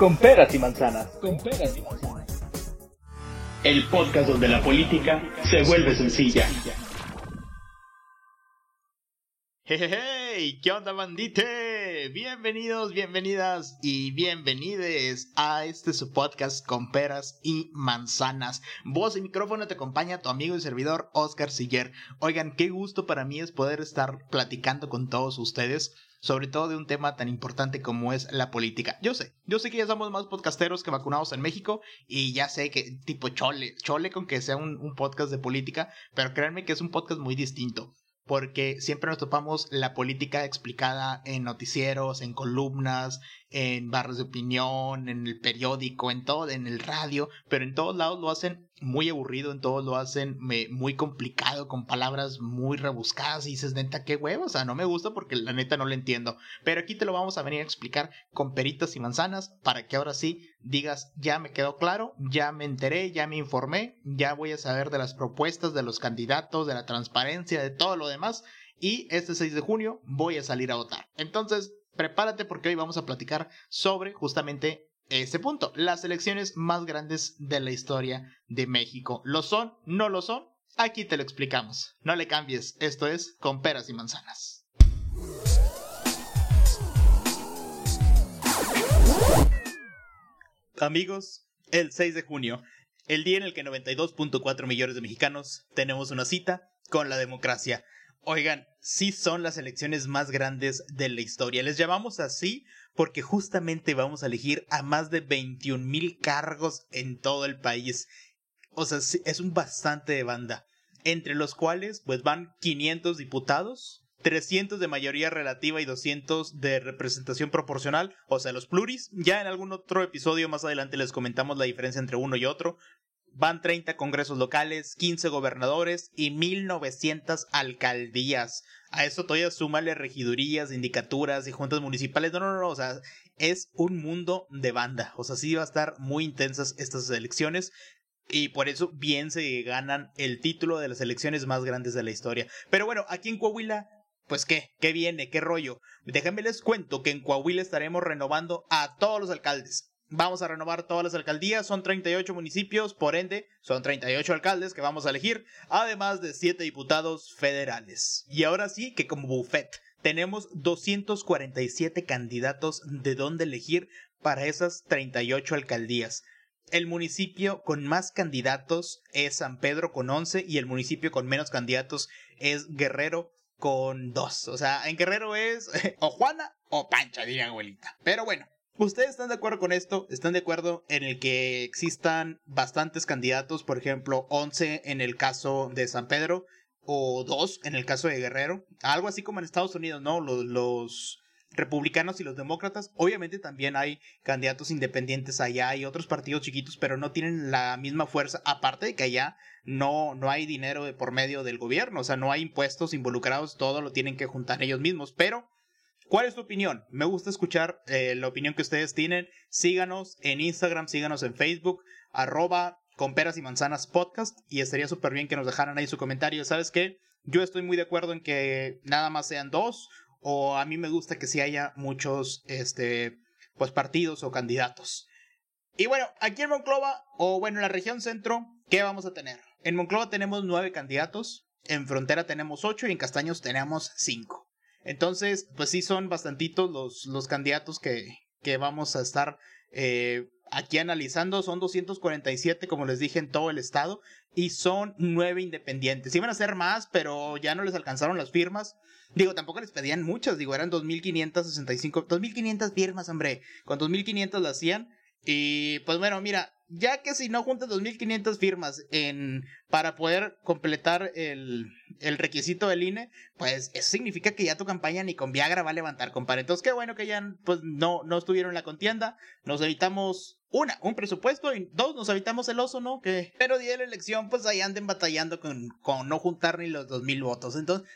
Con peras y manzanas. Con peras y manzanas. El podcast donde la política se vuelve sencilla. Hey, ¿qué onda bandite? Bienvenidos, bienvenidas y bienvenides a este su podcast con peras y manzanas. Voz y micrófono te acompaña tu amigo y servidor Oscar Siller. Oigan, qué gusto para mí es poder estar platicando con todos ustedes sobre todo de un tema tan importante como es la política. Yo sé, yo sé que ya somos más podcasteros que vacunados en México y ya sé que tipo chole, chole con que sea un, un podcast de política, pero créanme que es un podcast muy distinto porque siempre nos topamos la política explicada en noticieros, en columnas, en barras de opinión, en el periódico, en todo, en el radio, pero en todos lados lo hacen muy aburrido, en todos lo hacen muy complicado, con palabras muy rebuscadas y dices, neta, qué huevo, o sea, no me gusta porque la neta no lo entiendo. Pero aquí te lo vamos a venir a explicar con peritas y manzanas para que ahora sí digas, ya me quedó claro, ya me enteré, ya me informé, ya voy a saber de las propuestas, de los candidatos, de la transparencia, de todo lo demás. Y este 6 de junio voy a salir a votar. Entonces, prepárate porque hoy vamos a platicar sobre justamente ese punto. Las elecciones más grandes de la historia de México. ¿Lo son? ¿No lo son? Aquí te lo explicamos. No le cambies. Esto es con peras y manzanas. Amigos, el 6 de junio, el día en el que 92.4 millones de mexicanos tenemos una cita con la democracia. Oigan, sí son las elecciones más grandes de la historia. Les llamamos así porque justamente vamos a elegir a más de 21 mil cargos en todo el país. O sea, es un bastante de banda. Entre los cuales, pues van 500 diputados, 300 de mayoría relativa y 200 de representación proporcional, o sea, los pluris. Ya en algún otro episodio más adelante les comentamos la diferencia entre uno y otro, Van 30 congresos locales, 15 gobernadores y 1900 alcaldías. A eso todavía súmale regidurías, indicaturas y juntas municipales. No, no, no, o sea, es un mundo de banda. O sea, sí va a estar muy intensas estas elecciones. Y por eso bien se ganan el título de las elecciones más grandes de la historia. Pero bueno, aquí en Coahuila pues qué, qué viene, qué rollo. Déjenme les cuento que en Coahuila estaremos renovando a todos los alcaldes. Vamos a renovar todas las alcaldías, son 38 municipios, por ende, son 38 alcaldes que vamos a elegir, además de 7 diputados federales. Y ahora sí que como buffet, tenemos 247 candidatos de dónde elegir para esas 38 alcaldías. El municipio con más candidatos es San Pedro con 11 y el municipio con menos candidatos es Guerrero con 2. O sea, en Guerrero es o Juana o Pancha, diría abuelita. Pero bueno, ¿Ustedes están de acuerdo con esto? ¿Están de acuerdo en el que existan bastantes candidatos, por ejemplo, 11 en el caso de San Pedro o 2 en el caso de Guerrero? Algo así como en Estados Unidos, ¿no? Los, republicanos y los demócratas. Obviamente también hay candidatos independientes allá y otros partidos chiquitos, pero no tienen la misma fuerza. Aparte de que allá no, no hay dinero de por medio del gobierno, o sea, no hay impuestos involucrados, todo lo tienen que juntar ellos mismos. Pero ¿Cuál es tu opinión? Me gusta escuchar eh, la opinión que ustedes tienen. Síganos en Instagram, síganos en Facebook, arroba con peras y manzanas podcast y estaría súper bien que nos dejaran ahí su comentario. ¿Sabes qué? Yo estoy muy de acuerdo en que nada más sean dos o a mí me gusta que sí haya muchos, este, pues partidos o candidatos. Y bueno, aquí en Monclova o bueno, en la región centro, ¿qué vamos a tener? En Monclova tenemos nueve candidatos, en Frontera tenemos ocho y en Castaños tenemos cinco. Entonces, pues sí son bastantitos los, los candidatos que, que vamos a estar eh, aquí analizando. Son 247, como les dije, en todo el estado. Y son nueve independientes. Iban a ser más, pero ya no les alcanzaron las firmas. Digo, tampoco les pedían muchas. Digo, eran 2.565. 2.500 firmas, hombre. Con 2.500 las hacían. Y pues bueno, mira, ya que si no juntas 2.500 firmas en, para poder completar el, el requisito del INE, pues eso significa que ya tu campaña ni con Viagra va a levantar, compadre. Entonces, qué bueno que ya pues, no, no estuvieron en la contienda. Nos evitamos, una, un presupuesto y dos, nos evitamos el oso, ¿no? Que, pero día de la elección, pues ahí anden batallando con, con no juntar ni los 2.000 votos. Entonces,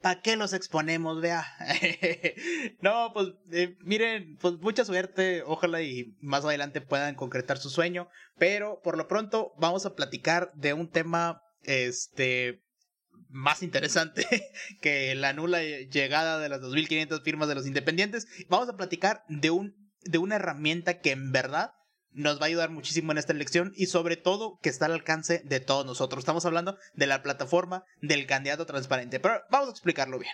¿Para qué los exponemos, vea? no, pues eh, miren, pues mucha suerte, ojalá y más adelante puedan concretar su sueño, pero por lo pronto vamos a platicar de un tema, este, más interesante que la nula llegada de las 2.500 firmas de los independientes. Vamos a platicar de un de una herramienta que en verdad nos va a ayudar muchísimo en esta elección y sobre todo que está al alcance de todos nosotros. Estamos hablando de la plataforma del candidato transparente, pero vamos a explicarlo bien.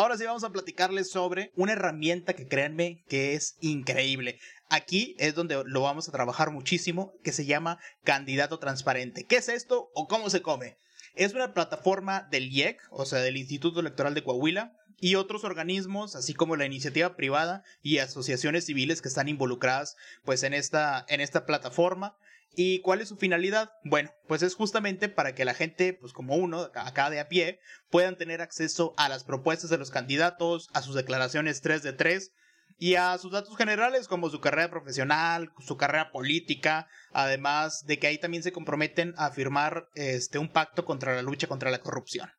Ahora sí vamos a platicarles sobre una herramienta que créanme que es increíble. Aquí es donde lo vamos a trabajar muchísimo, que se llama Candidato Transparente. ¿Qué es esto o cómo se come? Es una plataforma del IEC, o sea, del Instituto Electoral de Coahuila, y otros organismos, así como la iniciativa privada y asociaciones civiles que están involucradas pues en esta, en esta plataforma. ¿Y cuál es su finalidad? Bueno, pues es justamente para que la gente, pues como uno, acá de a pie, puedan tener acceso a las propuestas de los candidatos, a sus declaraciones 3 de 3 y a sus datos generales como su carrera profesional, su carrera política, además de que ahí también se comprometen a firmar este, un pacto contra la lucha contra la corrupción.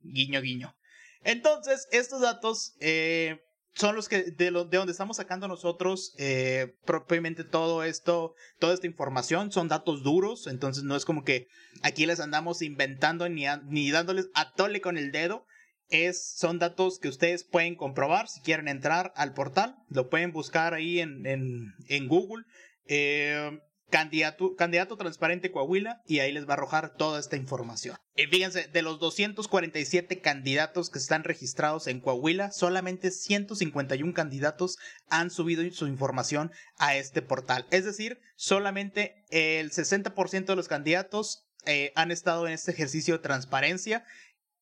Guiño, guiño. Entonces, estos datos eh, son los que de, de donde estamos sacando nosotros eh, propiamente todo esto, toda esta información, son datos duros, entonces no es como que aquí les andamos inventando ni, ni dándoles a tole con el dedo, es, son datos que ustedes pueden comprobar si quieren entrar al portal, lo pueden buscar ahí en, en, en Google. Eh, candidato, candidato transparente Coahuila y ahí les va a arrojar toda esta información. Y fíjense, de los 247 candidatos que están registrados en Coahuila, solamente 151 candidatos han subido su información a este portal. Es decir, solamente el 60% de los candidatos eh, han estado en este ejercicio de transparencia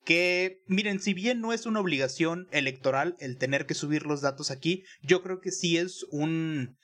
que miren, si bien no es una obligación electoral el tener que subir los datos aquí, yo creo que sí es un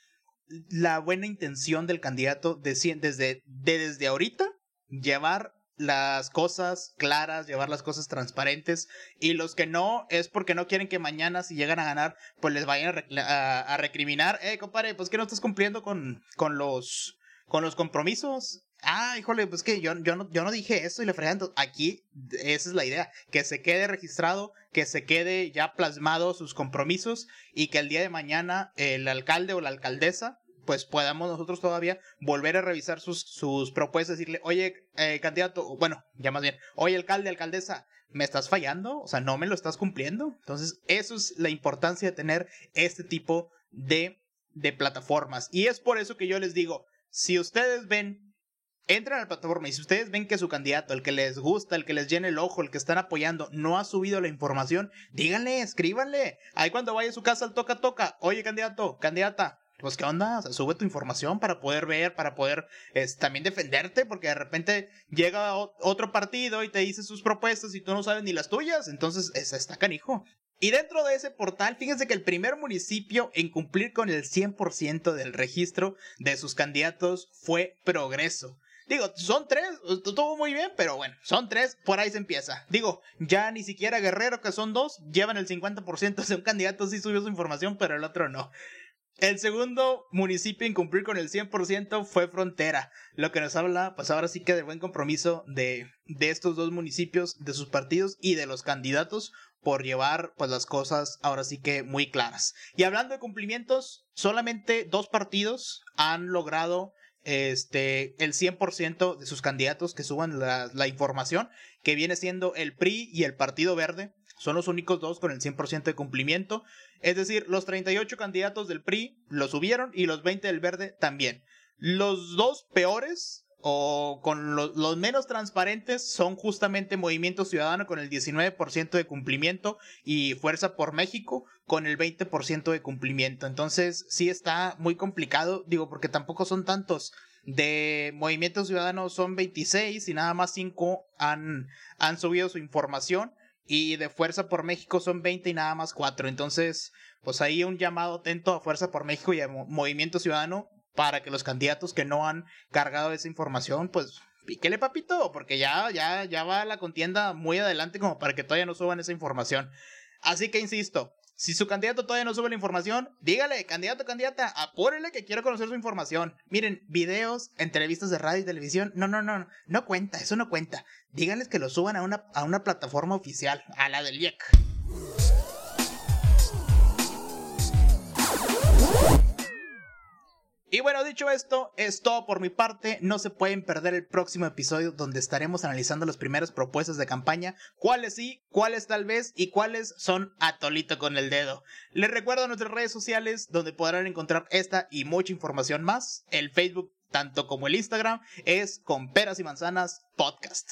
la buena intención del candidato de, desde, desde ahorita llevar las cosas claras, llevar las cosas transparentes y los que no es porque no quieren que mañana si llegan a ganar pues les vayan a, recriminar, eh compadre, pues que no estás cumpliendo con, con los con los compromisos. Ah, híjole, pues que yo, yo, no, yo no dije eso y le fregan. Aquí, esa es la idea, que se quede registrado, que se quede ya plasmado sus compromisos y que el día de mañana el alcalde o la alcaldesa pues podamos nosotros todavía volver a revisar sus, sus propuestas, decirle, oye, eh, candidato, bueno, ya más bien, oye, alcalde, alcaldesa, ¿me estás fallando? O sea, ¿no me lo estás cumpliendo? Entonces, eso es la importancia de tener este tipo de, de plataformas. Y es por eso que yo les digo, si ustedes ven, entran a la plataforma y si ustedes ven que su candidato, el que les gusta, el que les llena el ojo, el que están apoyando, no ha subido la información, díganle, escríbanle. Ahí cuando vaya a su casa toca toca, oye candidato, candidata, pues qué onda, sube tu información para poder ver, para poder también defenderte, porque de repente llega otro partido y te dice sus propuestas y tú no sabes ni las tuyas, entonces está canijo. Y dentro de ese portal, fíjense que el primer municipio en cumplir con el 100% del registro de sus candidatos fue Progreso. Digo, son tres, estuvo muy bien, pero bueno, son tres, por ahí se empieza. Digo, ya ni siquiera Guerrero, que son dos, llevan el 50% de un candidato, sí subió su información, pero el otro no. El segundo municipio en cumplir con el 100% fue Frontera, lo que nos habla, pues ahora sí que de buen compromiso de, de estos dos municipios, de sus partidos y de los candidatos por llevar pues las cosas ahora sí que muy claras. Y hablando de cumplimientos, solamente dos partidos han logrado este el 100% de sus candidatos que suban la, información, que viene siendo el PRI y el Partido Verde. Son los únicos dos con el 100% de cumplimiento. Es decir, los 38 candidatos del PRI lo subieron y los 20 del Verde también. Los dos peores o con los menos transparentes son justamente Movimiento Ciudadano con el 19% de cumplimiento y Fuerza por México con el 20% de cumplimiento. Entonces sí está muy complicado, digo, porque tampoco son tantos. De Movimiento Ciudadano son 26 y nada más 5 han, han subido su información. Y de Fuerza por México son 20 y nada más 4. Entonces, pues ahí un llamado atento a Fuerza por México y a Movimiento Ciudadano para que los candidatos que no han cargado esa información, pues píquele papito, porque ya, ya, ya va la contienda muy adelante como para que todavía no suban esa información. Así que insisto, si su candidato todavía no sube la información, dígale, candidato, candidata, apúrele que quiero conocer su información. Miren, videos, entrevistas de radio y televisión, no, no, no, no cuenta, eso no cuenta. Díganles que lo suban a una, a una plataforma oficial, a la del IEC. Y bueno, dicho esto, es todo por mi parte. No se pueden perder el próximo episodio donde estaremos analizando las primeras propuestas de campaña, cuáles sí, cuáles tal vez y cuáles son atolito con el dedo. Les recuerdo nuestras redes sociales donde podrán encontrar esta y mucha información más. El Facebook, tanto como el Instagram, es con peras y manzanas podcast.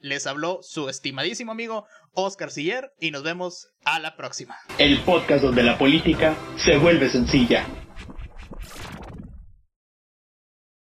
Les habló su estimadísimo amigo Oscar Siller y nos vemos a la próxima. El podcast donde la política se vuelve sencilla.